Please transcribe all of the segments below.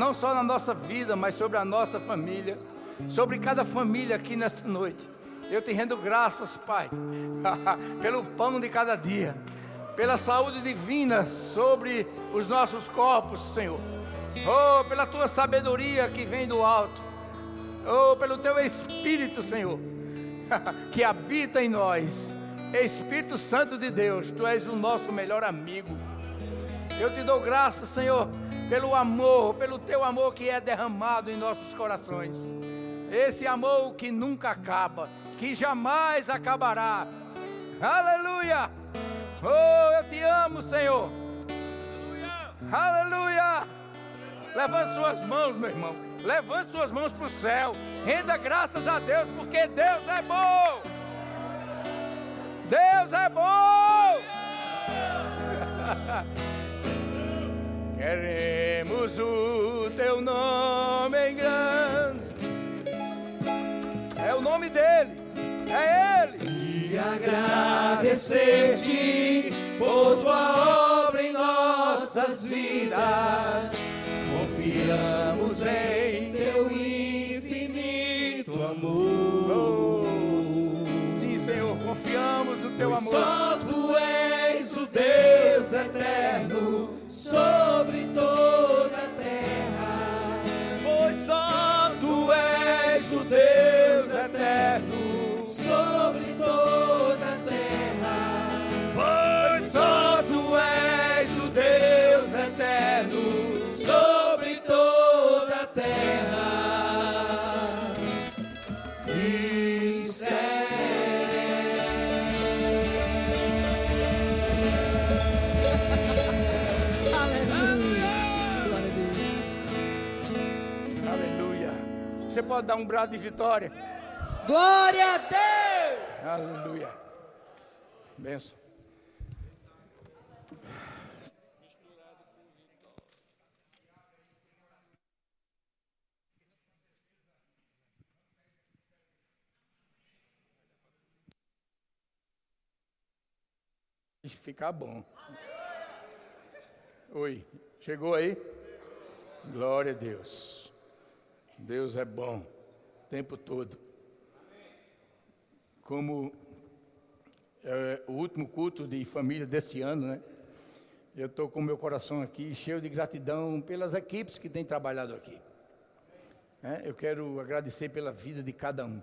não só na nossa vida, mas sobre a nossa família, sobre cada família aqui nesta noite. Eu te rendo graças, Pai, pelo pão de cada dia, pela saúde divina sobre os nossos corpos, Senhor. Oh, pela tua sabedoria que vem do alto. Oh, pelo teu Espírito, Senhor, que habita em nós. Espírito Santo de Deus, tu és o nosso melhor amigo. Eu te dou graças, Senhor, pelo amor, pelo teu amor que é derramado em nossos corações. Esse amor que nunca acaba, que jamais acabará. Aleluia! Oh, eu te amo, Senhor. Aleluia! Levante suas mãos, meu irmão. Levante suas mãos para o céu. Renda graças a Deus, porque Deus é bom. Deus é bom. Queremos o teu nome em grande. É o nome dele. É ele. E agradecer-te por tua obra em nossas vidas. Confiamos em teu infinito amor. Sim, Senhor, confiamos no teu Pois amor. Só tu és o Deus eterno sobre toda a terra. Pois só Tu és o Deus pode dar um brado de vitória? Glória a Deus! Aleluia. Benção. Ficar bom. Oi, chegou aí? Glória a Deus. Deus é bom o tempo todo. Como é o último culto de família deste ano, né? Eu estou com meu coração aqui cheio de gratidão pelas equipes que têm trabalhado aqui. né? Eu quero agradecer pela vida de cada um,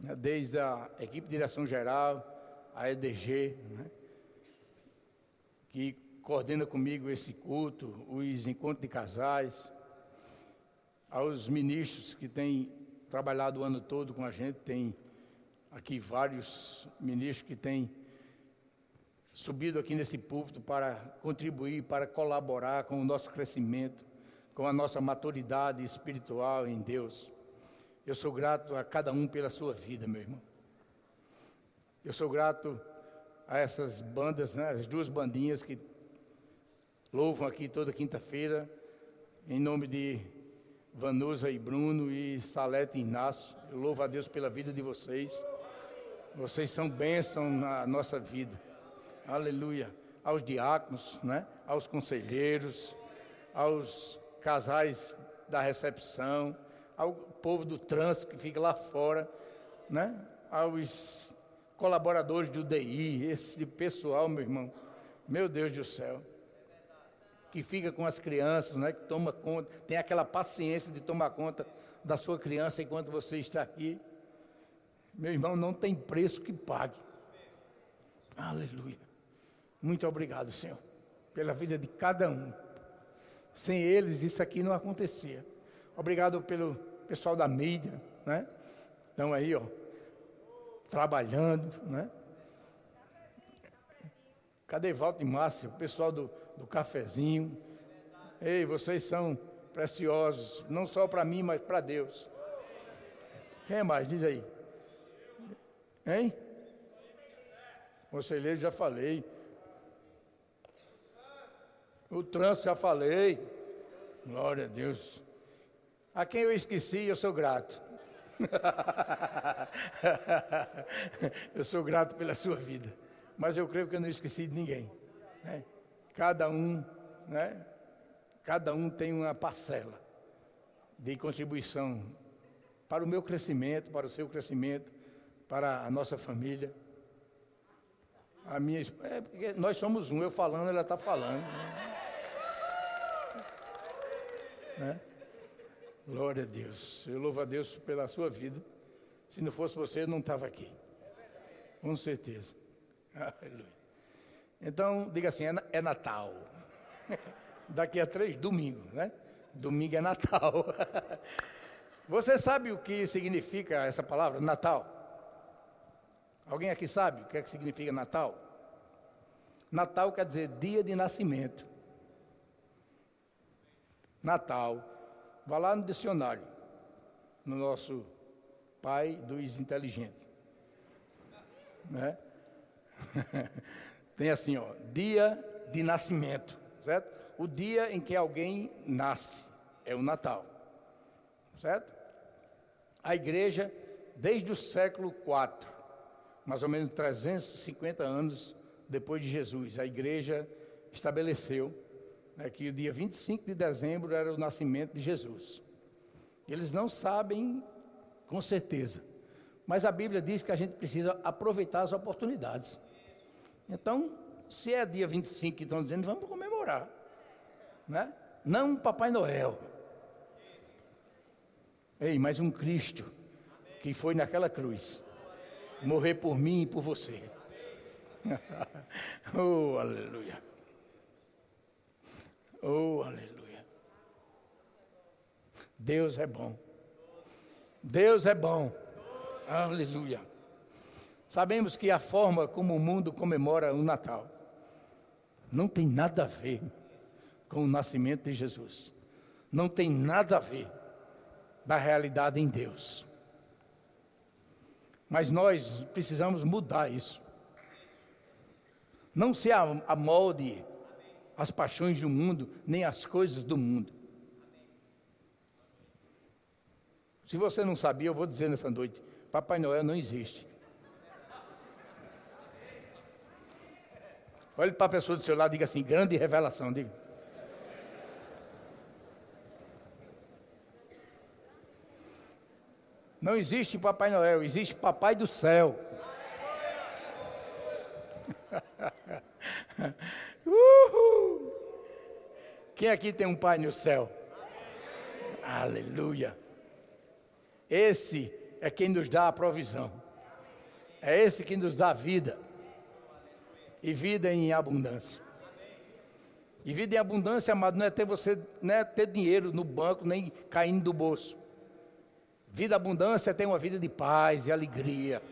né? desde a equipe de direção geral, a EDG, né? que coordena comigo esse culto, os encontros de casais, aos ministros que têm trabalhado o ano todo com a gente, tem aqui vários ministros que têm subido aqui nesse púlpito para contribuir, para colaborar com o nosso crescimento, com a nossa maturidade espiritual em Deus. Eu sou grato a cada um pela sua vida, meu irmão. Eu sou grato a essas bandas, né, as duas bandinhas que louvam aqui toda quinta-feira, em nome de Vanusa e Bruno e Salete e Inácio. Eu louvo a Deus pela vida de vocês. Vocês são bênção na nossa vida. Aleluia. Aos diáconos, né? aos conselheiros, aos casais da recepção, ao povo do trânsito que fica lá fora, né? aos colaboradores do DI, esse pessoal, meu irmão, meu Deus do céu, que fica com as crianças, né? que toma conta, tem aquela paciência de tomar conta da sua criança enquanto você está aqui. Meu irmão, não tem preço que pague. Aleluia. Muito obrigado, Senhor, pela vida de cada um. Sem eles, isso aqui não acontecia. Obrigado pelo pessoal da mídia, né? Estão aí, ó, trabalhando, né? Cadê Walter e Márcia, o pessoal do, do cafezinho? Ei, vocês são preciosos, não só para mim, mas para Deus. Quem mais? Diz aí. Hein? Conselheiro, já falei. O trânsito, já falei. Glória a Deus. A quem eu esqueci, eu sou grato. eu sou grato pela sua vida. Mas eu creio que eu não esqueci de ninguém. né? Cada um, né? cada um tem uma parcela de contribuição para o meu crescimento, para o seu crescimento, para a nossa família. A minha, é porque nós somos um, eu falando, ela está falando. Né? Glória a Deus. Eu louvo a Deus pela sua vida. Se não fosse você, eu não estava aqui. Com certeza. Aleluia. Então, diga assim: é, é Natal. Daqui a três, domingo, né? Domingo é Natal. Você sabe o que significa essa palavra, Natal? Alguém aqui sabe o que, é que significa Natal? Natal quer dizer dia de nascimento. Natal. Vá lá no dicionário, no nosso pai dos inteligentes. Né? Tem assim, ó, dia de nascimento, certo? O dia em que alguém nasce é o Natal, certo? A igreja, desde o século IV, mais ou menos 350 anos depois de Jesus, a igreja estabeleceu né, que o dia 25 de dezembro era o nascimento de Jesus. Eles não sabem com certeza, mas a Bíblia diz que a gente precisa aproveitar as oportunidades. Então, se é dia 25 que estão dizendo, vamos comemorar. Né? Não Papai Noel. Ei, mas um Cristo que foi naquela cruz morrer por mim e por você. oh, aleluia. Oh, aleluia. Deus é bom. Deus é bom. Aleluia. Sabemos que a forma como o mundo comemora o Natal não tem nada a ver com o nascimento de Jesus. Não tem nada a ver da realidade em Deus. Mas nós precisamos mudar isso. Não se amolde as paixões do mundo, nem as coisas do mundo. Se você não sabia, eu vou dizer nessa noite: Papai Noel não existe. Olhe para a pessoa do seu lado e diga assim: grande revelação. Diga. Não existe Papai Noel, existe Papai do céu. Quem aqui tem um Pai no céu? Aleluia. Esse é quem nos dá a provisão. É esse que nos dá vida. E vida em abundância. E vida em abundância, amado, não é ter você, não é ter dinheiro no banco, nem caindo do bolso. Vida abundância tem uma vida de paz e alegria,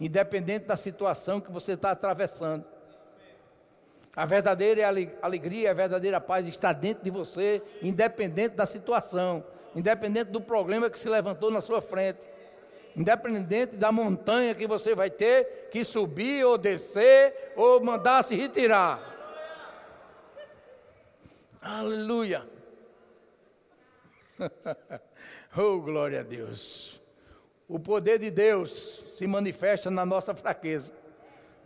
independente da situação que você está atravessando. A verdadeira alegria, a verdadeira paz está dentro de você, independente da situação, independente do problema que se levantou na sua frente, independente da montanha que você vai ter que subir ou descer ou mandar se retirar. Aleluia. Oh, glória a Deus. O poder de Deus se manifesta na nossa fraqueza.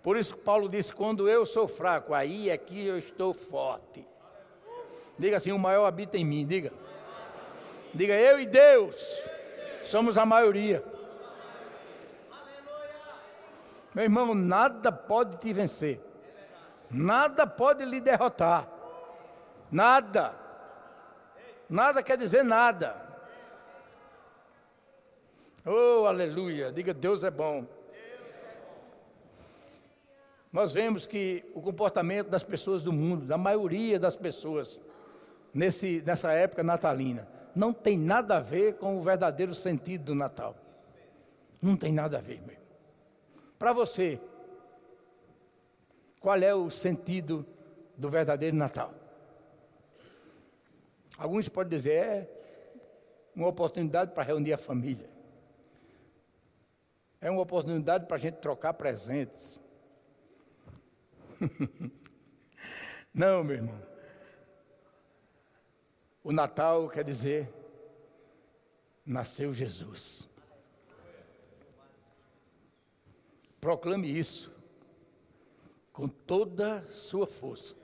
Por isso Paulo disse: quando eu sou fraco, aí é que eu estou forte. Diga assim: o maior habita em mim. Diga. Diga, eu e Deus somos a maioria. Meu irmão, nada pode te vencer. Nada pode lhe derrotar. Nada. Nada quer dizer nada. Oh, aleluia. Diga, Deus é bom. Nós vemos que o comportamento das pessoas do mundo, da maioria das pessoas, nesse, nessa época natalina, não tem nada a ver com o verdadeiro sentido do Natal. Não tem nada a ver, meu. Para você, qual é o sentido do verdadeiro Natal? Alguns podem dizer, é uma oportunidade para reunir a família. É uma oportunidade para a gente trocar presentes. Não, meu irmão. O Natal quer dizer, nasceu Jesus. Proclame isso com toda sua força,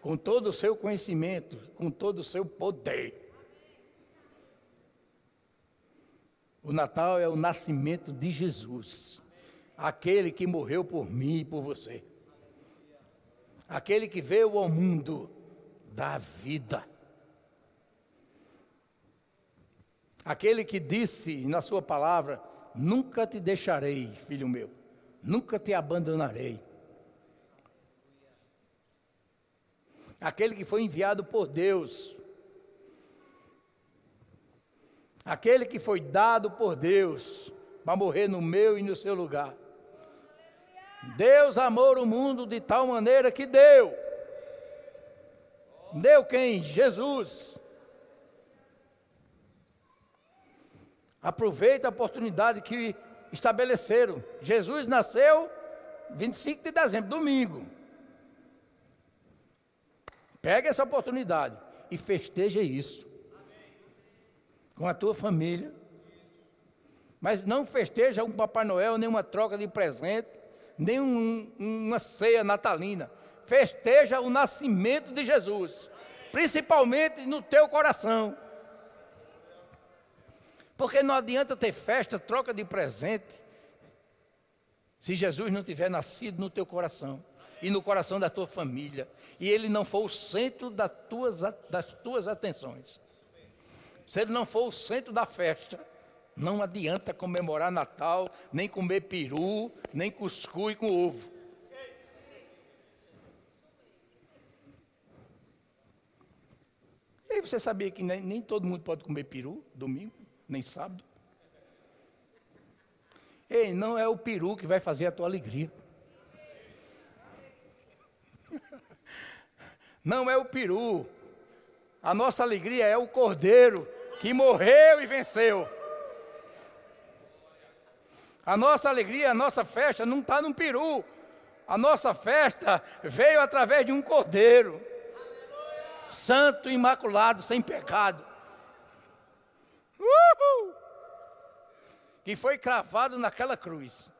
com todo o seu conhecimento, com todo o seu poder. O Natal é o nascimento de Jesus, aquele que morreu por mim e por você, aquele que veio ao mundo da vida, aquele que disse na Sua palavra: Nunca te deixarei, filho meu, nunca te abandonarei. Aquele que foi enviado por Deus aquele que foi dado por Deus para morrer no meu e no seu lugar. Deus amou o mundo de tal maneira que deu. Deu quem? Jesus. Aproveita a oportunidade que estabeleceram. Jesus nasceu 25 de dezembro, domingo. Pega essa oportunidade e festeja isso com a tua família. Mas não festeja um Papai Noel, nem uma troca de presente, nem um, uma ceia natalina. Festeja o nascimento de Jesus, principalmente no teu coração. Porque não adianta ter festa, troca de presente, se Jesus não tiver nascido no teu coração e no coração da tua família, e ele não for o centro das tuas, das tuas atenções. Se ele não for o centro da festa, não adianta comemorar Natal, nem comer peru, nem cuscuz com ovo. E você sabia que nem, nem todo mundo pode comer peru domingo, nem sábado? Ei, não é o peru que vai fazer a tua alegria. Não é o peru. A nossa alegria é o cordeiro que morreu e venceu. A nossa alegria, a nossa festa não está num peru. A nossa festa veio através de um cordeiro, santo, imaculado, sem pecado. Uhul! Que foi cravado naquela cruz.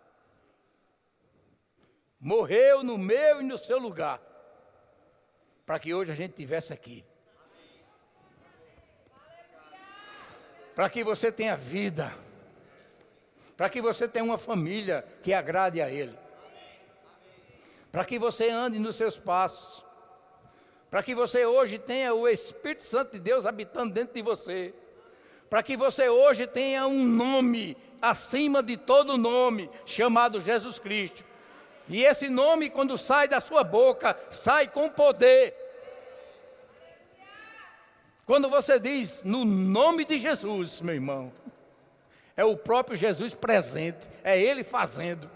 Morreu no meu e no seu lugar. Para que hoje a gente estivesse aqui. para que você tenha vida, para que você tenha uma família que agrade a Ele, para que você ande nos seus passos, para que você hoje tenha o Espírito Santo de Deus habitando dentro de você, para que você hoje tenha um nome acima de todo nome, chamado Jesus Cristo. E esse nome, quando sai da sua boca, sai com poder. Quando você diz no nome de Jesus, meu irmão, é o próprio Jesus presente, é Ele fazendo.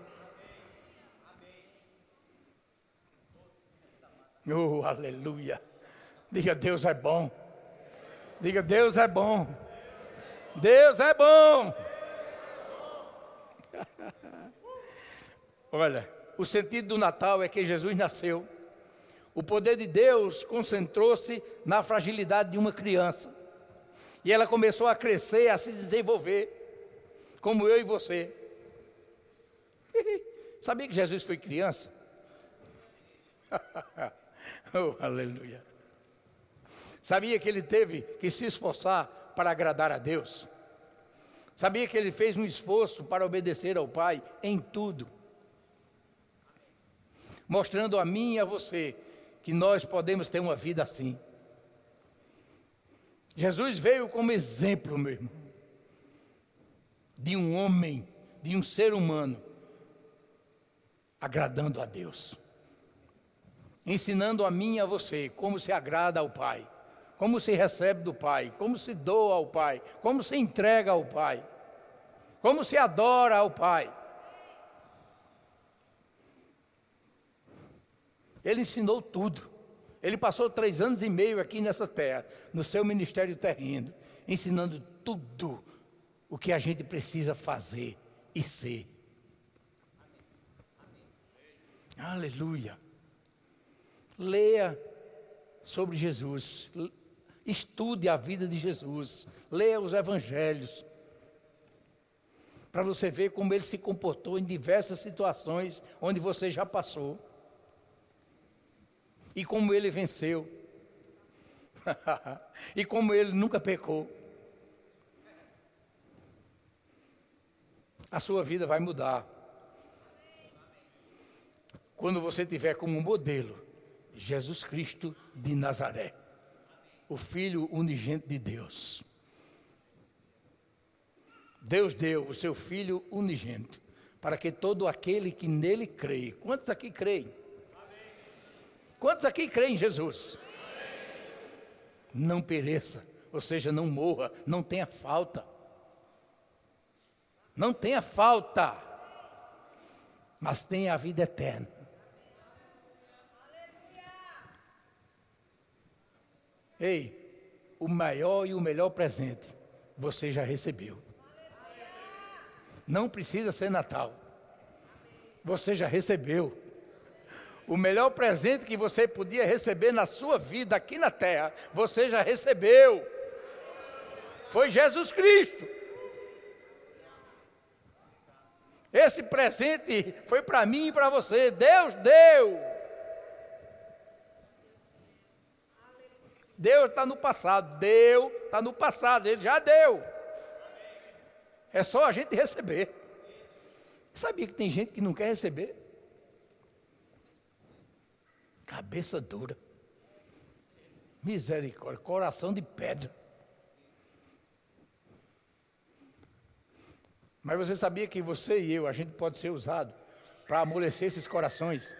Oh, aleluia. Diga, Deus é bom. Diga, Deus é bom. Deus é bom. Olha, o sentido do Natal é que Jesus nasceu o poder de Deus concentrou-se na fragilidade de uma criança. E ela começou a crescer, a se desenvolver, como eu e você. Sabia que Jesus foi criança? oh, aleluia. Sabia que ele teve que se esforçar para agradar a Deus? Sabia que ele fez um esforço para obedecer ao Pai em tudo? Mostrando a mim e a você que nós podemos ter uma vida assim. Jesus veio como exemplo, meu irmão, de um homem, de um ser humano, agradando a Deus, ensinando a mim e a você como se agrada ao Pai, como se recebe do Pai, como se doa ao Pai, como se entrega ao Pai, como se adora ao Pai. Ele ensinou tudo. Ele passou três anos e meio aqui nessa terra, no seu ministério terreno, ensinando tudo o que a gente precisa fazer e ser. Aleluia. Leia sobre Jesus, estude a vida de Jesus, leia os evangelhos, para você ver como ele se comportou em diversas situações onde você já passou. E como ele venceu. e como ele nunca pecou. A sua vida vai mudar. Quando você tiver como modelo Jesus Cristo de Nazaré, o Filho unigente de Deus. Deus deu o seu Filho unigente para que todo aquele que nele crê. Quantos aqui creem? Quantos aqui creem em Jesus? Não pereça, ou seja, não morra, não tenha falta. Não tenha falta, mas tenha a vida eterna. Ei, o maior e o melhor presente você já recebeu. Não precisa ser Natal. Você já recebeu. O melhor presente que você podia receber na sua vida aqui na terra, você já recebeu. Foi Jesus Cristo. Esse presente foi para mim e para você. Deus deu. Deus está no passado. Deu, está no passado. Ele já deu. É só a gente receber. Sabia que tem gente que não quer receber? Cabeça dura. Misericórdia, coração de pedra. Mas você sabia que você e eu, a gente pode ser usado para amolecer esses corações?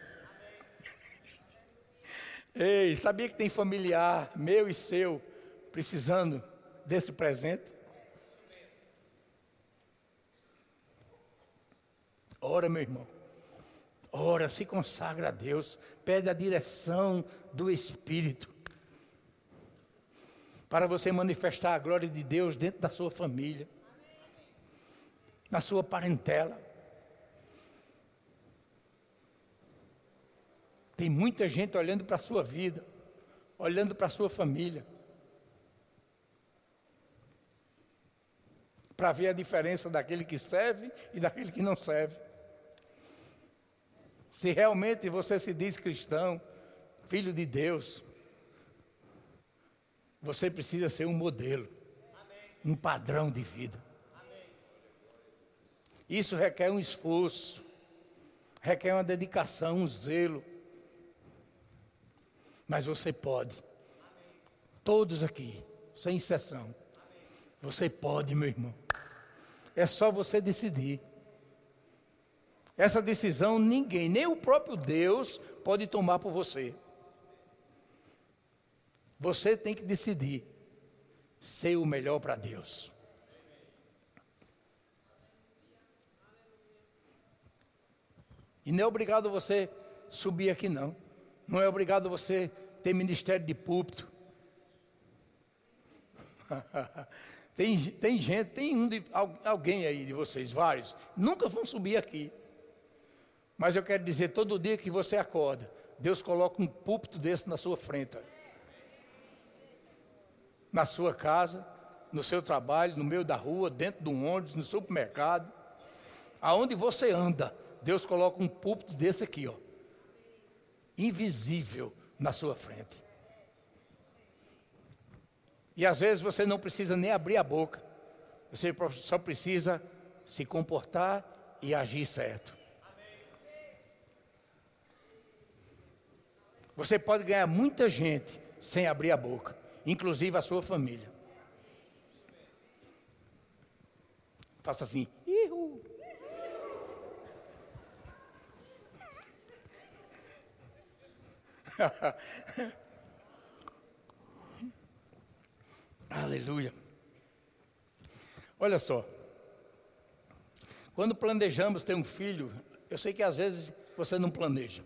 Ei, sabia que tem familiar meu e seu precisando desse presente? Ora, meu irmão. Ora, se consagra a Deus, pede a direção do Espírito. Para você manifestar a glória de Deus dentro da sua família, na sua parentela. Tem muita gente olhando para a sua vida, olhando para a sua família, para ver a diferença daquele que serve e daquele que não serve. Se realmente você se diz cristão, filho de Deus, você precisa ser um modelo, um padrão de vida. Isso requer um esforço, requer uma dedicação, um zelo. Mas você pode. Todos aqui, sem exceção. Você pode, meu irmão. É só você decidir. Essa decisão ninguém, nem o próprio Deus, pode tomar por você. Você tem que decidir ser o melhor para Deus. E não é obrigado você subir aqui, não. Não é obrigado você ter ministério de púlpito. tem, tem gente, tem um de, alguém aí de vocês, vários, nunca vão subir aqui. Mas eu quero dizer, todo dia que você acorda, Deus coloca um púlpito desse na sua frente. Na sua casa, no seu trabalho, no meio da rua, dentro de um ônibus, no supermercado. Aonde você anda, Deus coloca um púlpito desse aqui, ó. Invisível na sua frente. E às vezes você não precisa nem abrir a boca. Você só precisa se comportar e agir certo. Você pode ganhar muita gente sem abrir a boca, inclusive a sua família. Faça assim. Ihu. Aleluia. Olha só. Quando planejamos ter um filho, eu sei que às vezes você não planeja.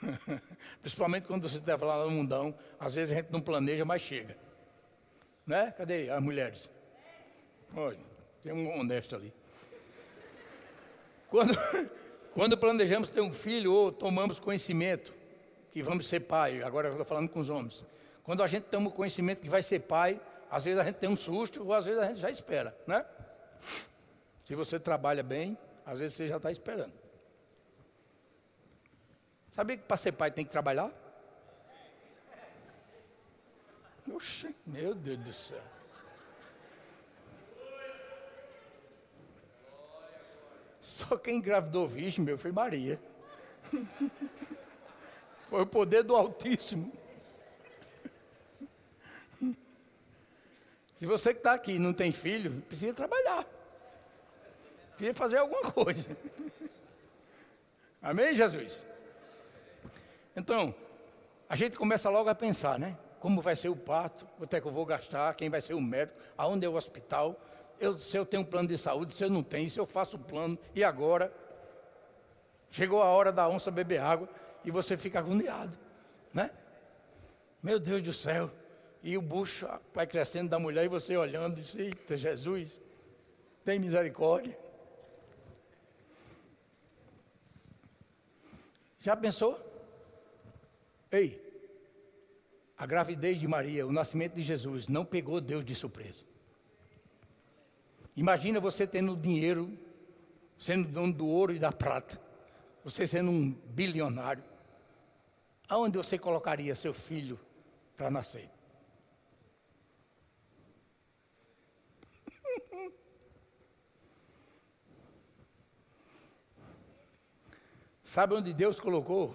Principalmente quando você está lá no mundão, às vezes a gente não planeja, mas chega. Né? Cadê as mulheres? Olha, tem um honesto ali. Quando, quando planejamos ter um filho ou tomamos conhecimento que vamos ser pai, agora eu estou falando com os homens. Quando a gente toma conhecimento que vai ser pai, às vezes a gente tem um susto, ou às vezes a gente já espera, né? Se você trabalha bem, às vezes você já está esperando. Sabia que para ser pai tem que trabalhar? Oxe, meu Deus do céu. Só quem engravidou virgem, meu, foi Maria. Foi o poder do Altíssimo. Se você que está aqui não tem filho, precisa trabalhar. Precisa fazer alguma coisa. Amém, Jesus? Então, a gente começa logo a pensar, né? Como vai ser o parto, quanto é que eu vou gastar, quem vai ser o médico, aonde é o hospital, eu, se eu tenho um plano de saúde, se eu não tenho, se eu faço o plano, e agora? Chegou a hora da onça beber água e você fica agoniado, né? Meu Deus do céu. E o bucho vai crescendo da mulher e você olhando e diz, eita Jesus, tem misericórdia. Já pensou? Ei, a gravidez de Maria, o nascimento de Jesus, não pegou Deus de surpresa. Imagina você tendo dinheiro, sendo dono do ouro e da prata, você sendo um bilionário. Aonde você colocaria seu filho para nascer? Sabe onde Deus colocou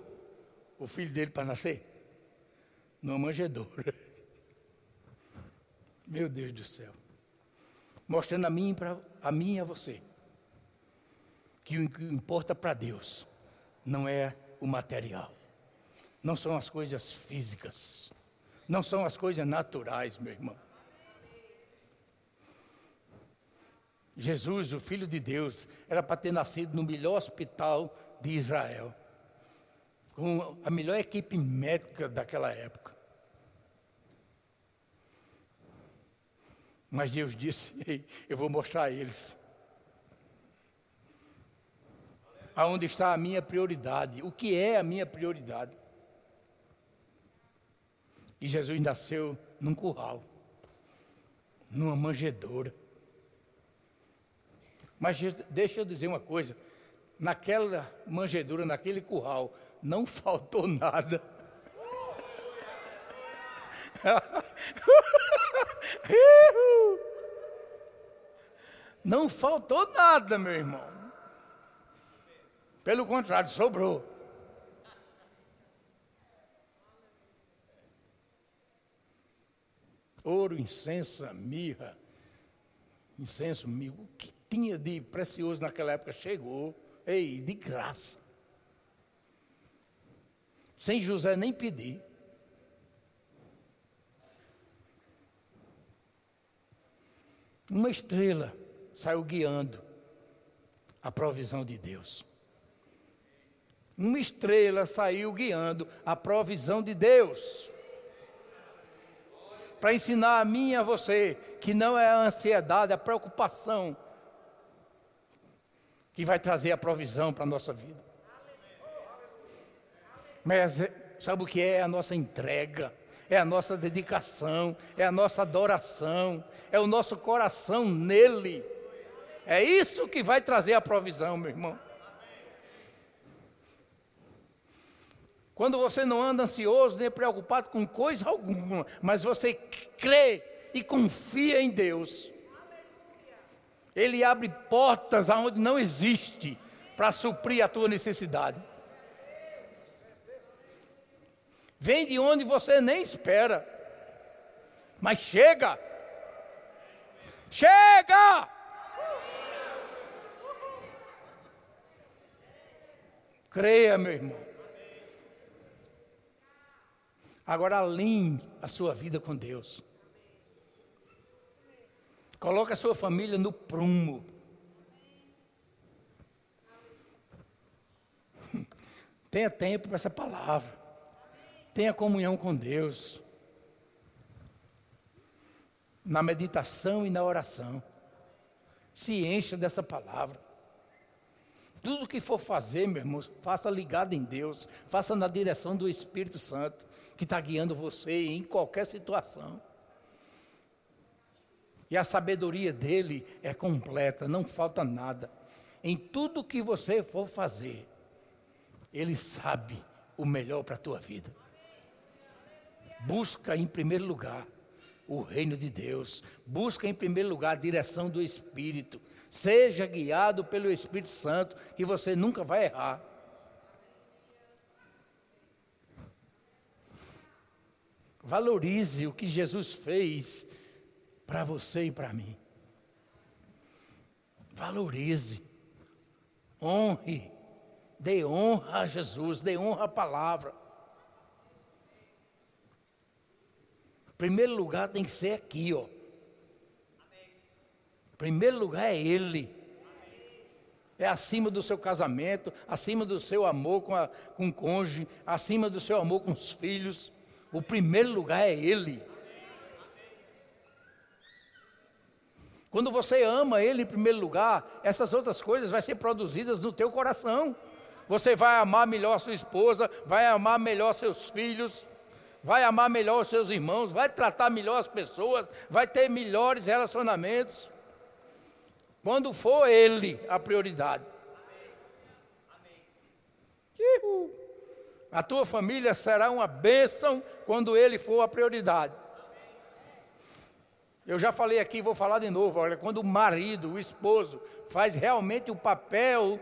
o filho dele para nascer? Numa manjedoura. Meu Deus do céu. Mostrando a mim, pra, a mim e a você que o que importa para Deus não é o material, não são as coisas físicas, não são as coisas naturais, meu irmão. Jesus, o Filho de Deus, era para ter nascido no melhor hospital de Israel com a melhor equipe médica daquela época. Mas Deus disse: eu vou mostrar a eles. Aonde está a minha prioridade? O que é a minha prioridade? E Jesus nasceu num curral, numa manjedoura. Mas deixa eu dizer uma coisa: naquela manjedoura, naquele curral, não faltou nada. Não faltou nada, meu irmão. Pelo contrário, sobrou. Ouro, incenso, mirra, incenso, mirra, o que tinha de precioso naquela época chegou, ei, de graça sem José nem pedir. Uma estrela saiu guiando a provisão de Deus. Uma estrela saiu guiando a provisão de Deus. Para ensinar a mim e a você que não é a ansiedade, a preocupação que vai trazer a provisão para a nossa vida. Mas sabe o que é? é a nossa entrega, é a nossa dedicação, é a nossa adoração, é o nosso coração nele. É isso que vai trazer a provisão, meu irmão. Quando você não anda ansioso nem preocupado com coisa alguma, mas você crê e confia em Deus, Ele abre portas aonde não existe para suprir a tua necessidade. Vem de onde você nem espera. Mas chega. Chega! Creia, meu irmão. Agora alinhe a sua vida com Deus. Coloque a sua família no prumo. Tenha tempo para essa palavra. Tenha comunhão com Deus. Na meditação e na oração. Se encha dessa palavra. Tudo que for fazer, meu irmão, faça ligado em Deus. Faça na direção do Espírito Santo, que está guiando você em qualquer situação. E a sabedoria dele é completa, não falta nada. Em tudo que você for fazer, ele sabe o melhor para a tua vida. Busca em primeiro lugar o reino de Deus. Busca em primeiro lugar a direção do Espírito. Seja guiado pelo Espírito Santo, que você nunca vai errar. Valorize o que Jesus fez para você e para mim. Valorize, honre, dê honra a Jesus, dê honra à palavra. Primeiro lugar tem que ser aqui, ó. Primeiro lugar é Ele. É acima do seu casamento, acima do seu amor com, a, com o cônjuge, acima do seu amor com os filhos. O primeiro lugar é Ele. Quando você ama Ele em primeiro lugar, essas outras coisas vão ser produzidas no teu coração. Você vai amar melhor sua esposa, vai amar melhor seus filhos, vai amar melhor os seus irmãos, vai tratar melhor as pessoas, vai ter melhores relacionamentos. Quando for Ele a prioridade. Amém. A tua família será uma bênção quando ele for a prioridade. Eu já falei aqui, vou falar de novo. Olha, quando o marido, o esposo, faz realmente o papel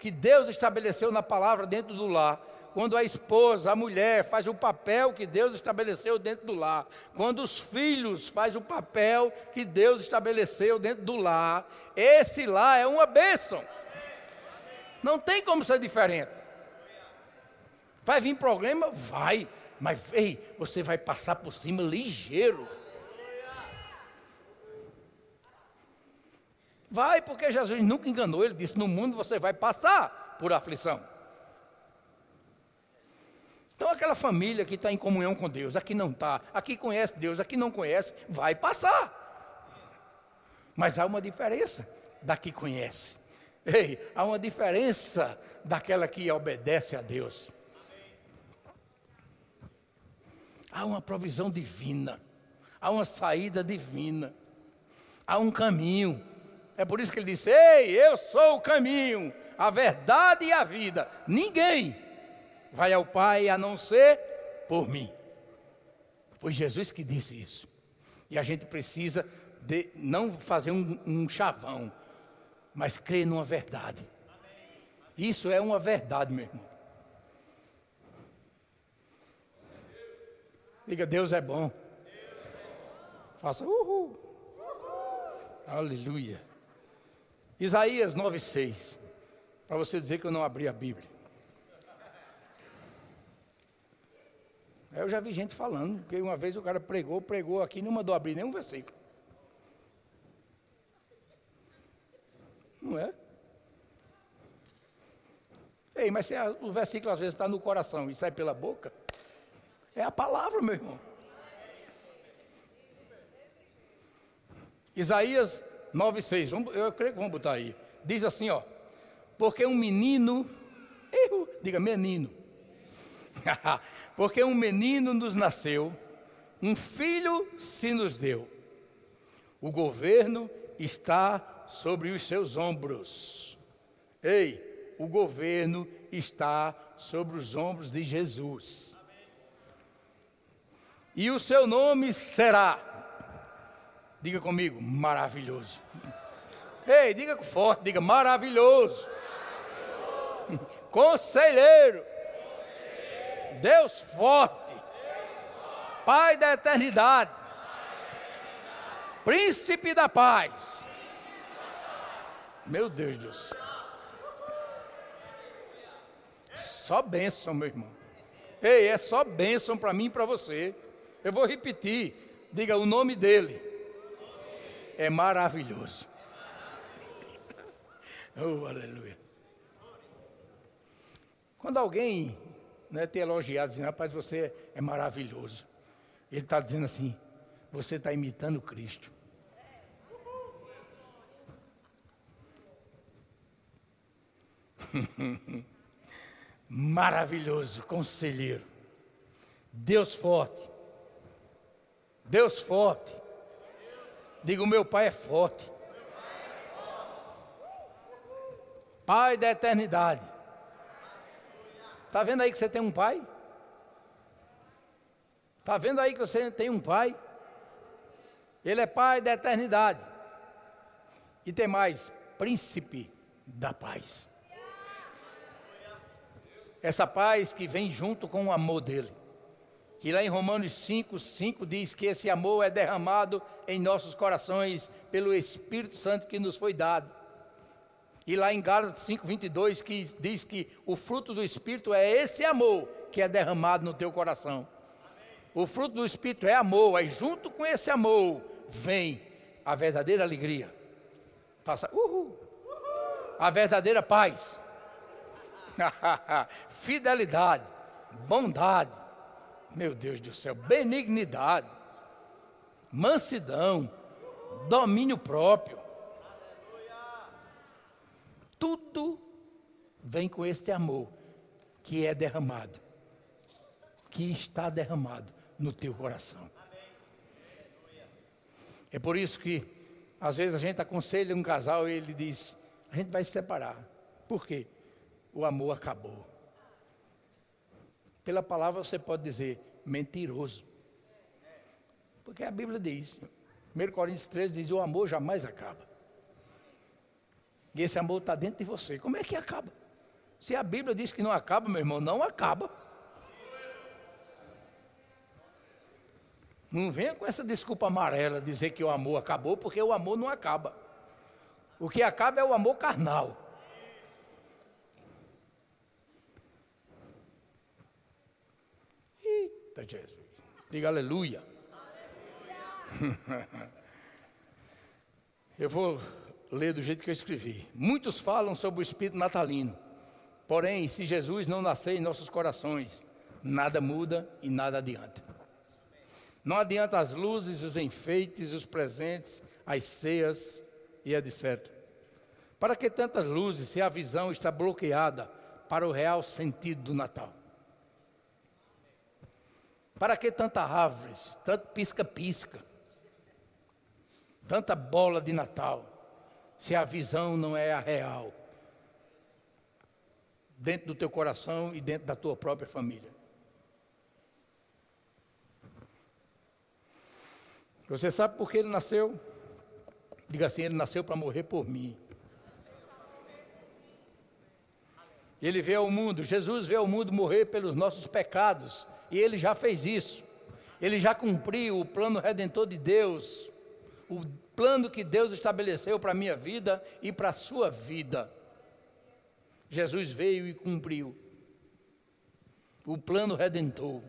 que Deus estabeleceu na palavra dentro do lar. Quando a esposa, a mulher, faz o papel que Deus estabeleceu dentro do lar. Quando os filhos faz o papel que Deus estabeleceu dentro do lar. Esse lar é uma bênção. Não tem como ser diferente. Vai vir problema? Vai. Mas, ei, você vai passar por cima ligeiro. Vai, porque Jesus nunca enganou. Ele disse: No mundo você vai passar por aflição. Então, aquela família que está em comunhão com Deus, aqui não está, aqui conhece Deus, aqui não conhece, vai passar. Mas há uma diferença da que conhece. Ei, há uma diferença daquela que obedece a Deus. Há uma provisão divina, há uma saída divina, há um caminho. É por isso que ele disse: Ei, eu sou o caminho, a verdade e a vida. Ninguém vai ao Pai a não ser por mim. Foi Jesus que disse isso. E a gente precisa de não fazer um, um chavão, mas crer numa verdade. Isso é uma verdade, meu irmão. Diga, Deus é bom. Faça uhul. Aleluia. Isaías 9,6. Para você dizer que eu não abri a Bíblia. Eu já vi gente falando, porque uma vez o cara pregou, pregou aqui, não mandou abrir nenhum versículo. Não é? Ei, mas se o versículo às vezes está no coração e sai pela boca, é a palavra, meu irmão. Isaías 9,6. Eu creio que vamos botar aí. Diz assim, ó. Porque um menino. Diga menino. Porque um menino nos nasceu, um filho se nos deu. O governo está sobre os seus ombros. Ei, o governo está sobre os ombros de Jesus e o seu nome será, diga comigo, maravilhoso. Ei, diga forte, diga maravilhoso. maravilhoso. Conselheiro. Deus forte. Pai da eternidade. Príncipe da paz. Meu Deus do céu. Só bênção, meu irmão. Ei, é só bênção para mim e para você. Eu vou repetir. Diga o nome dele. É maravilhoso. Oh, aleluia. Quando alguém né, te elogiado, dizendo, rapaz, você é maravilhoso. Ele está dizendo assim, você está imitando Cristo. Maravilhoso, conselheiro. Deus forte. Deus forte. Diga: o meu Pai é forte. Pai da eternidade. Está vendo aí que você tem um pai? Está vendo aí que você tem um pai? Ele é pai da eternidade. E tem mais, príncipe da paz. Essa paz que vem junto com o amor dele. E lá em Romanos 5, 5 diz que esse amor é derramado em nossos corações pelo Espírito Santo que nos foi dado. E lá em Gálatas 5, 22, que diz que o fruto do Espírito é esse amor que é derramado no teu coração. O fruto do Espírito é amor, aí junto com esse amor vem a verdadeira alegria. Faça uhul. A verdadeira paz. Fidelidade, bondade, meu Deus do céu, benignidade, mansidão, domínio próprio tudo vem com este amor que é derramado, que está derramado no teu coração. É por isso que, às vezes, a gente aconselha um casal e ele diz: a gente vai se separar. Por quê? O amor acabou. Pela palavra você pode dizer mentiroso. Porque a Bíblia diz, 1 Coríntios 13 diz: o amor jamais acaba. E esse amor está dentro de você. Como é que acaba? Se a Bíblia diz que não acaba, meu irmão, não acaba. Não venha com essa desculpa amarela dizer que o amor acabou, porque o amor não acaba. O que acaba é o amor carnal. Eita Jesus. Diga aleluia. aleluia. Eu vou ler do jeito que eu escrevi. Muitos falam sobre o espírito natalino. Porém, se Jesus não nascer em nossos corações, nada muda e nada adianta. Não adianta as luzes, os enfeites, os presentes, as ceias e etc. Para que tantas luzes se a visão está bloqueada para o real sentido do Natal? Para que tantas árvores, tanto pisca-pisca, tanta bola de Natal? se a visão não é a real, dentro do teu coração e dentro da tua própria família. Você sabe por que ele nasceu? Diga assim: ele nasceu para morrer por mim. Ele veio ao mundo, Jesus veio ao mundo morrer pelos nossos pecados, e ele já fez isso. Ele já cumpriu o plano redentor de Deus, o plano que Deus estabeleceu para a minha vida e para a sua vida. Jesus veio e cumpriu o plano redentor.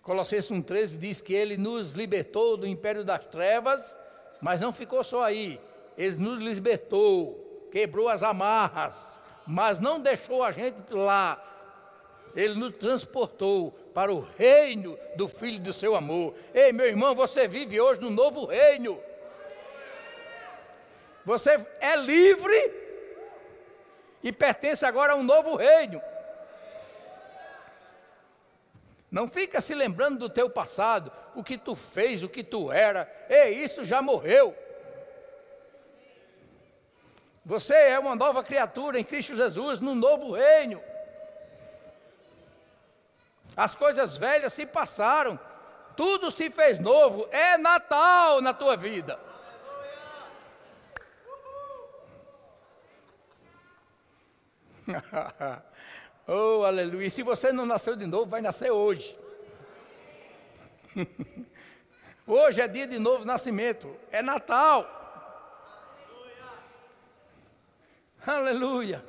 Colossenses 1,13 diz que ele nos libertou do império das trevas, mas não ficou só aí. Ele nos libertou, quebrou as amarras, mas não deixou a gente lá. Ele nos transportou para o reino do Filho do seu amor. Ei, meu irmão, você vive hoje no novo reino. Você é livre e pertence agora a um novo reino. Não fica se lembrando do teu passado, o que tu fez, o que tu era. Ei, isso já morreu. Você é uma nova criatura em Cristo Jesus, no novo reino. As coisas velhas se passaram, tudo se fez novo. É Natal na tua vida. oh, aleluia. Se você não nasceu de novo, vai nascer hoje. hoje é dia de novo nascimento. É Natal. Aleluia.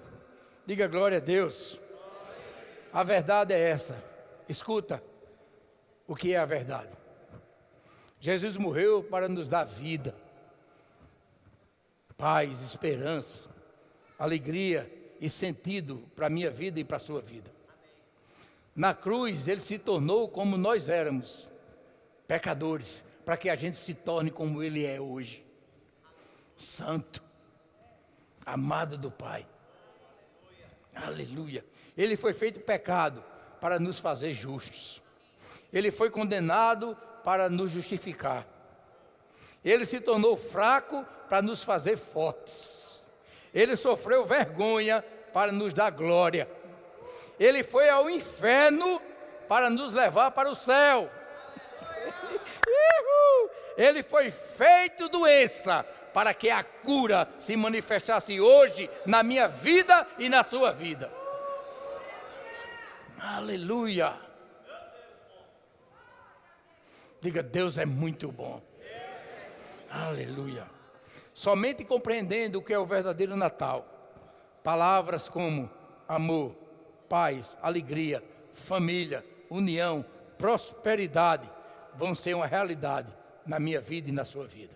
Diga glória a Deus. A verdade é essa. Escuta o que é a verdade. Jesus morreu para nos dar vida, paz, esperança, alegria e sentido para a minha vida e para a sua vida. Na cruz, ele se tornou como nós éramos, pecadores, para que a gente se torne como ele é hoje santo, amado do Pai. Aleluia. Ele foi feito pecado para nos fazer justos. Ele foi condenado para nos justificar. Ele se tornou fraco para nos fazer fortes. Ele sofreu vergonha para nos dar glória. Ele foi ao inferno para nos levar para o céu. Ele foi feito doença para que a cura se manifestasse hoje na minha vida e na sua vida. Aleluia. Diga, Deus é muito bom. Aleluia. Somente compreendendo o que é o verdadeiro Natal, palavras como amor, paz, alegria, família, união, prosperidade vão ser uma realidade na minha vida e na sua vida.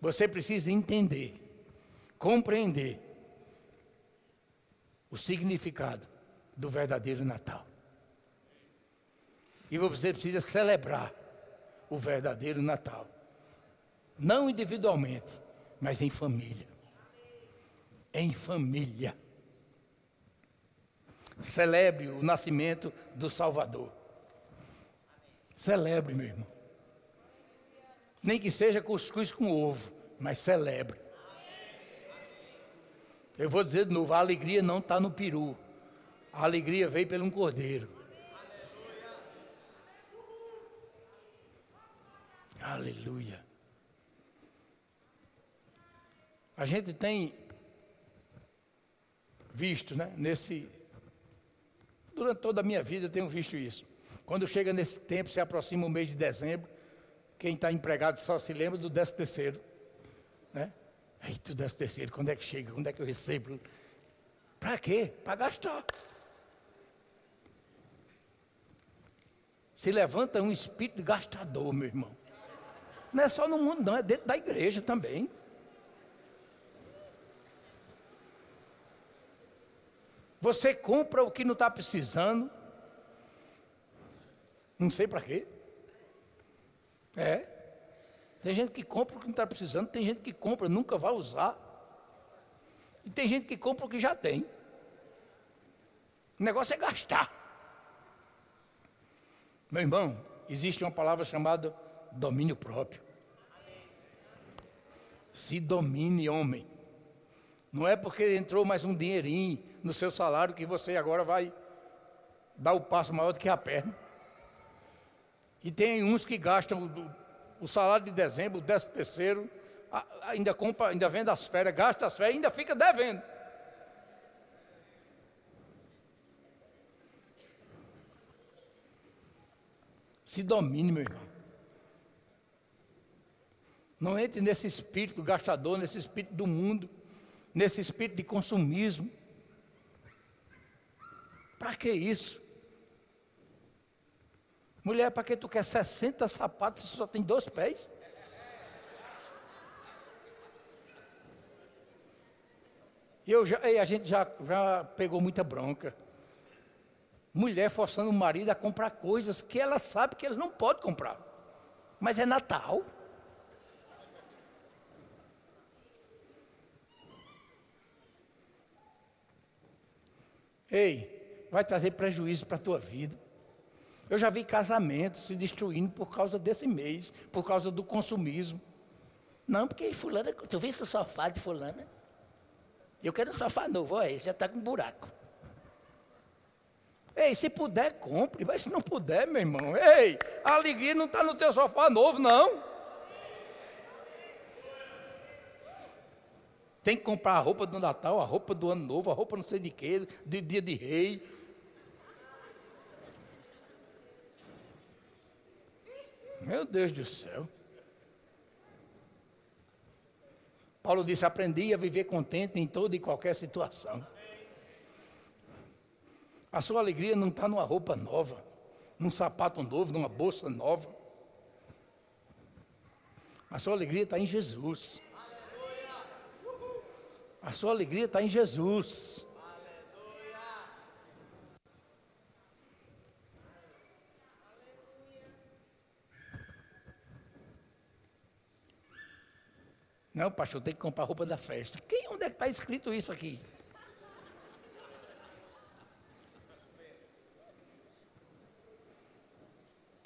Você precisa entender, compreender o significado do verdadeiro Natal. E você precisa celebrar o verdadeiro Natal. Não individualmente, mas em família. Em família. Celebre o nascimento do Salvador. Celebre, meu irmão. Nem que seja cuscuz com ovo, mas celebre. Eu vou dizer de novo: a alegria não está no peru, a alegria veio pelo um cordeiro. Aleluia. A gente tem visto, né, nesse durante toda a minha vida eu tenho visto isso. Quando chega nesse tempo, se aproxima o mês de dezembro, quem está empregado só se lembra do décimo terceiro. Né? Eita, o décimo terceiro, quando é que chega? Quando é que eu recebo? Para quê? Para gastar. Se levanta um espírito gastador, meu irmão. Não é só no mundo, não, é dentro da igreja também. Você compra o que não está precisando. Não sei para quê. É. Tem gente que compra o que não está precisando, tem gente que compra, nunca vai usar. E tem gente que compra o que já tem. O negócio é gastar. Meu irmão, existe uma palavra chamada domínio próprio. Se domine, homem. Não é porque entrou mais um dinheirinho no seu salário que você agora vai dar o passo maior do que a perna. E tem uns que gastam o, o salário de dezembro, o décimo terceiro, ainda compra, ainda vende as férias, gasta as férias, ainda fica devendo. Se domine, meu irmão. Não entre nesse espírito gastador, nesse espírito do mundo, nesse espírito de consumismo. Para que isso? Mulher, para que tu quer 60 sapatos se só tem dois pés? E eu já, e a gente já, já pegou muita bronca. Mulher forçando o marido a comprar coisas que ela sabe que ele não pode comprar. Mas é Natal. Ei, vai trazer prejuízo para a tua vida. Eu já vi casamentos se destruindo por causa desse mês, por causa do consumismo. Não, porque fulana, tu viu esse sofá de fulana? Eu quero um sofá novo, olha, já está com buraco. Ei, se puder, compre, mas se não puder, meu irmão, ei, a alegria não está no teu sofá novo, não. Tem que comprar a roupa do Natal, a roupa do Ano Novo, a roupa não sei de quê, de dia de rei. Meu Deus do céu. Paulo disse: aprendi a viver contente em toda e qualquer situação. A sua alegria não está numa roupa nova, num sapato novo, numa bolsa nova. A sua alegria está em Jesus. A sua alegria está em Jesus. Não, pastor, tem que comprar roupa da festa. Quem, onde é que está escrito isso aqui?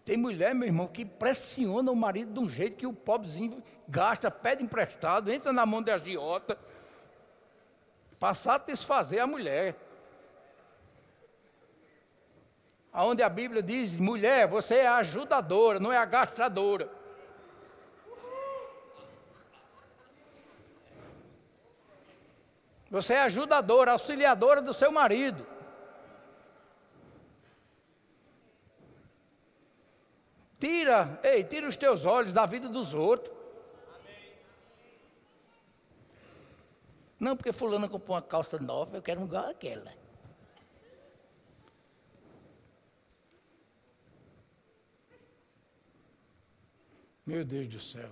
Tem mulher, meu irmão, que pressiona o marido de um jeito que o pobrezinho gasta, pede emprestado, entra na mão de agiota, para satisfazer a mulher. onde a Bíblia diz: mulher, você é ajudadora, não é agastradora. Você é ajudadora, auxiliadora do seu marido. Tira, ei, tira os teus olhos da vida dos outros. Não, porque fulano comprou uma calça nova, eu quero igual aquela. Meu Deus do céu.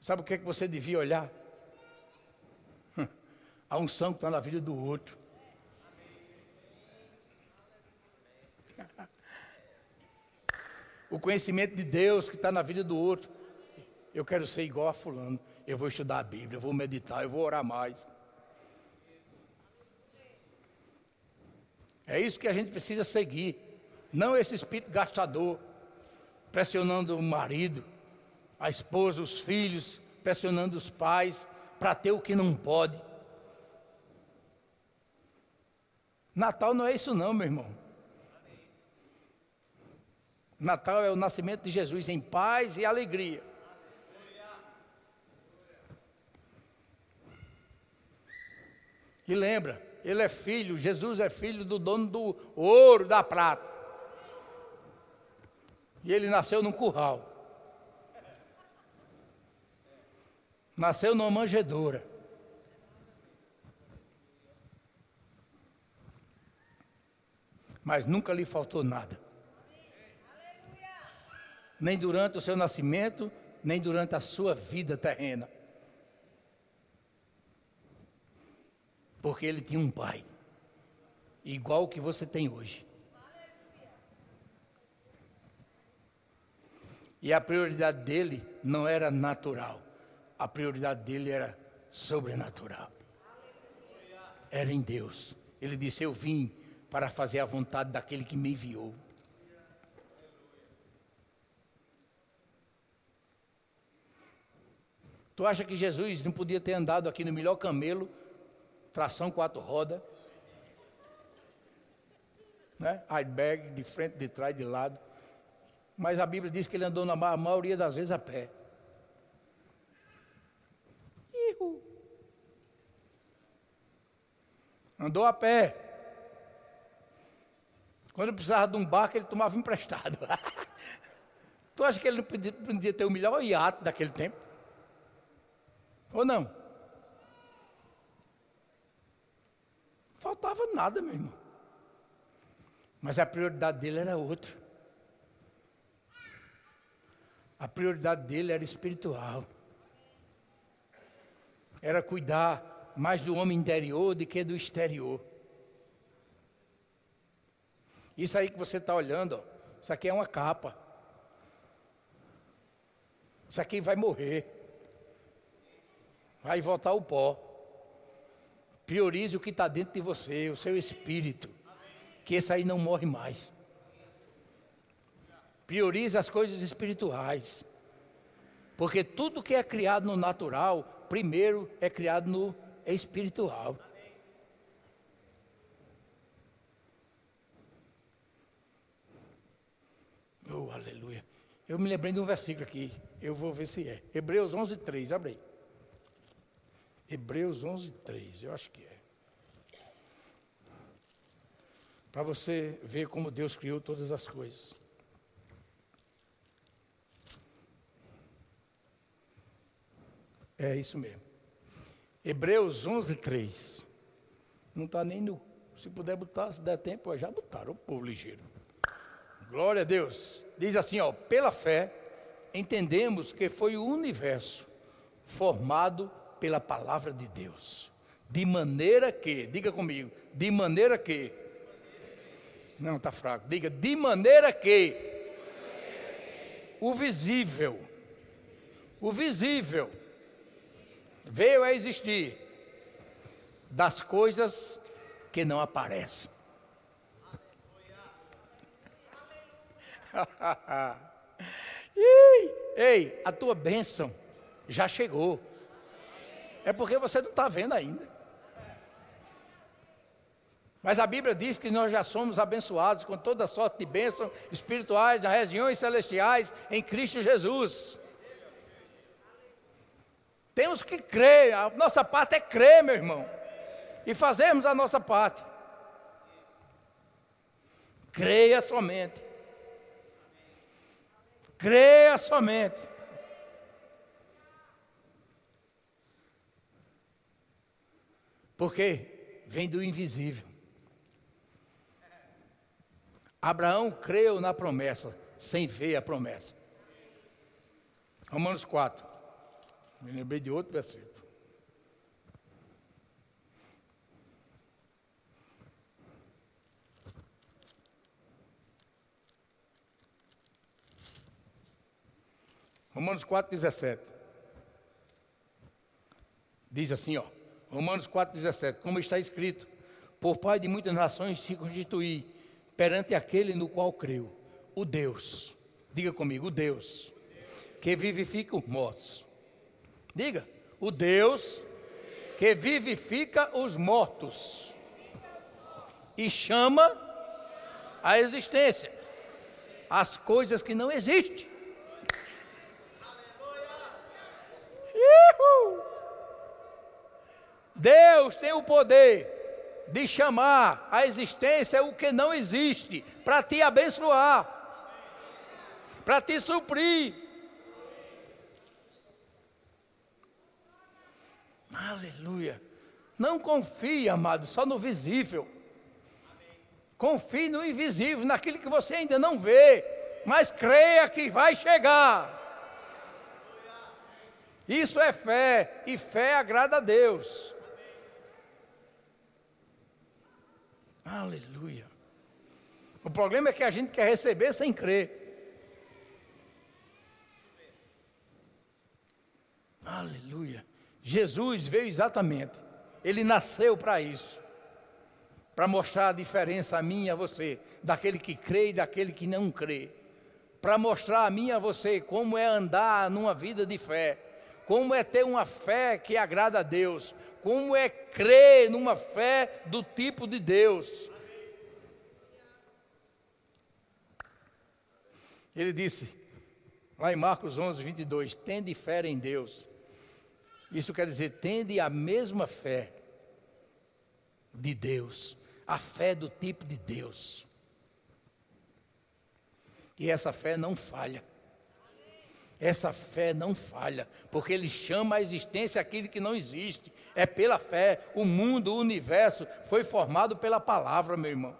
Sabe o que, é que você devia olhar? A unção que está na vida do outro. O conhecimento de Deus que está na vida do outro. Eu quero ser igual a fulano. Eu vou estudar a Bíblia, eu vou meditar, eu vou orar mais. É isso que a gente precisa seguir. Não esse espírito gastador, pressionando o marido, a esposa, os filhos, pressionando os pais para ter o que não pode. Natal não é isso não, meu irmão. Natal é o nascimento de Jesus em paz e alegria. E lembra, ele é filho, Jesus é filho do dono do ouro, da prata. E ele nasceu num curral. Nasceu numa manjedoura. Mas nunca lhe faltou nada. Nem durante o seu nascimento, nem durante a sua vida terrena. Porque ele tinha um pai, igual que você tem hoje. E a prioridade dele não era natural, a prioridade dele era sobrenatural. Era em Deus. Ele disse: Eu vim para fazer a vontade daquele que me enviou. Tu acha que Jesus não podia ter andado aqui no melhor camelo tração quatro rodas, né? airbag de frente, de trás, de lado. Mas a Bíblia diz que ele andou na maioria das vezes a pé. Ihu. Andou a pé. Quando precisava de um barco, ele tomava emprestado. tu acha que ele não podia, podia ter o melhor iate daquele tempo? Ou não? Faltava nada, meu irmão. Mas a prioridade dele era outra. A prioridade dele era espiritual. Era cuidar mais do homem interior do que do exterior. Isso aí que você está olhando, ó, isso aqui é uma capa. Isso aqui vai morrer. Vai voltar ao pó. Priorize o que está dentro de você, o seu espírito. Que esse aí não morre mais. Priorize as coisas espirituais. Porque tudo que é criado no natural, primeiro é criado no espiritual. Oh, aleluia. Eu me lembrei de um versículo aqui. Eu vou ver se é. Hebreus 11, 3. Abre aí. Hebreus 11, 3, eu acho que é. Para você ver como Deus criou todas as coisas. É isso mesmo. Hebreus 11, 3. Não está nem no. Se puder botar, se der tempo, já botaram o povo ligeiro. Glória a Deus. Diz assim, ó, pela fé, entendemos que foi o universo formado pela palavra de Deus. De maneira que, diga comigo, de maneira que. Não, está fraco. Diga, de maneira que. O visível. O visível. Veio a existir. Das coisas que não aparecem. ei, a tua bênção já chegou. É porque você não está vendo ainda. Mas a Bíblia diz que nós já somos abençoados com toda sorte de bênçãos espirituais nas regiões celestiais em Cristo Jesus. Temos que crer, a nossa parte é crer, meu irmão, e fazermos a nossa parte. Creia somente. Creia somente. Porque vem do invisível. Abraão creu na promessa, sem ver a promessa. Romanos 4. Me lembrei de outro versículo. Romanos 4, 17. Diz assim, ó. Romanos 4, 17. Como está escrito: Por pai de muitas nações se constituí perante aquele no qual creu, o Deus. Diga comigo, o Deus que vivifica os mortos. Diga, o Deus que vivifica os mortos e chama a existência as coisas que não existem. Deus tem o poder de chamar a existência o que não existe, para te abençoar, para te suprir. Aleluia. Não confie, amado, só no visível. Confie no invisível, naquilo que você ainda não vê, mas creia que vai chegar. Isso é fé, e fé agrada a Deus. Aleluia. O problema é que a gente quer receber sem crer. Aleluia. Jesus veio exatamente. Ele nasceu para isso. Para mostrar a diferença a mim e a você, daquele que crê e daquele que não crê. Para mostrar a mim e a você como é andar numa vida de fé. Como é ter uma fé que agrada a Deus como é crer numa fé do tipo de Deus. Ele disse, lá em Marcos 11, 22, tende fé em Deus. Isso quer dizer, tende a mesma fé de Deus, a fé do tipo de Deus. E essa fé não falha. Essa fé não falha, porque ele chama a existência aquilo que não existe. É pela fé. O mundo, o universo foi formado pela palavra, meu irmão.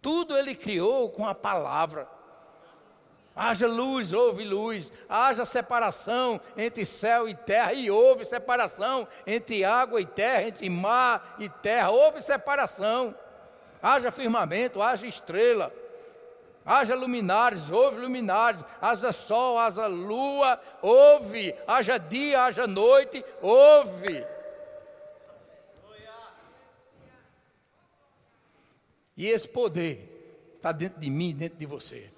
Tudo ele criou com a palavra. Haja luz, houve luz. Haja separação entre céu e terra, e houve separação entre água e terra, entre mar e terra. Houve separação. Haja firmamento, haja estrela haja luminares, houve luminares, haja sol, haja lua, houve, haja dia, haja noite, houve. E esse poder está dentro de mim, dentro de você.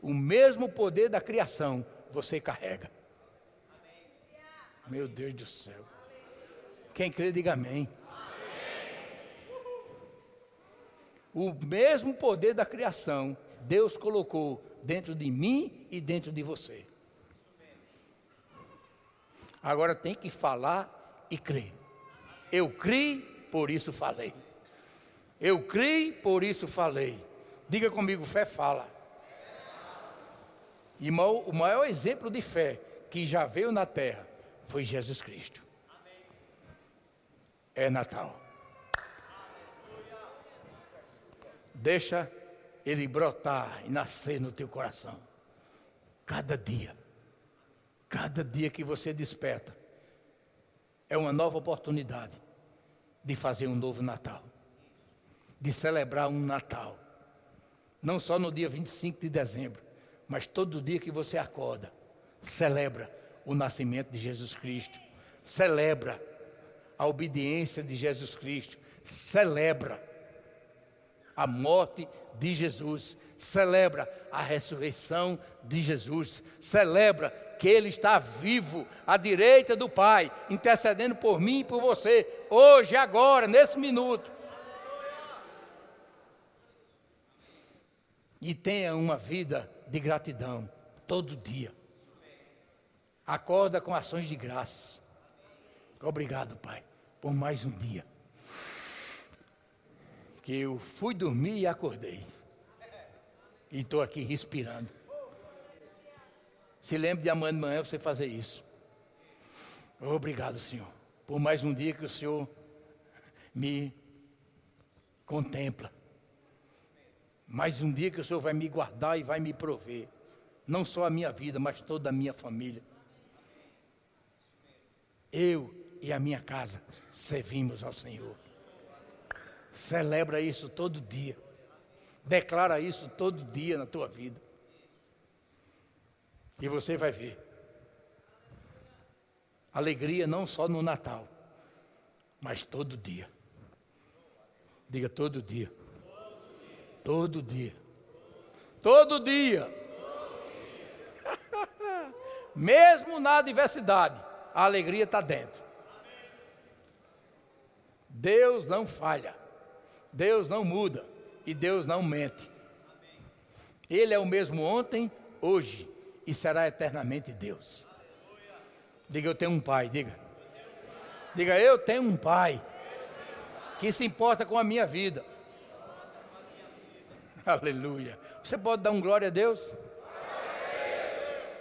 O mesmo poder da criação você carrega. Meu Deus do céu. Quem crê, diga amém. O mesmo poder da criação, Deus colocou dentro de mim e dentro de você. Agora tem que falar e crer. Eu criei, por isso falei. Eu criei, por isso falei. Diga comigo, fé fala. E o maior exemplo de fé que já veio na terra foi Jesus Cristo. É Natal. Deixa ele brotar e nascer no teu coração. Cada dia. Cada dia que você desperta. É uma nova oportunidade de fazer um novo Natal. De celebrar um Natal. Não só no dia 25 de dezembro, mas todo dia que você acorda, celebra o nascimento de Jesus Cristo. Celebra a obediência de Jesus Cristo. Celebra a morte de Jesus, celebra a ressurreição de Jesus, celebra que Ele está vivo à direita do Pai, intercedendo por mim e por você, hoje, agora, nesse minuto. E tenha uma vida de gratidão todo dia. Acorda com ações de graça. Obrigado, Pai, por mais um dia. Que eu fui dormir e acordei. E estou aqui respirando. Se lembre de amanhã de manhã você fazer isso. Obrigado, Senhor, por mais um dia que o Senhor me contempla. Mais um dia que o Senhor vai me guardar e vai me prover. Não só a minha vida, mas toda a minha família. Eu e a minha casa servimos ao Senhor. Celebra isso todo dia. Declara isso todo dia na tua vida. E você vai ver. Alegria não só no Natal, mas todo dia. Diga todo dia. Todo dia. Todo dia. Mesmo na adversidade, a alegria está dentro. Deus não falha. Deus não muda. E Deus não mente. Ele é o mesmo ontem, hoje e será eternamente Deus. Diga, eu tenho um pai, diga. Diga, eu tenho um pai que se importa com a minha vida. Aleluia. Você pode dar um glória a Deus?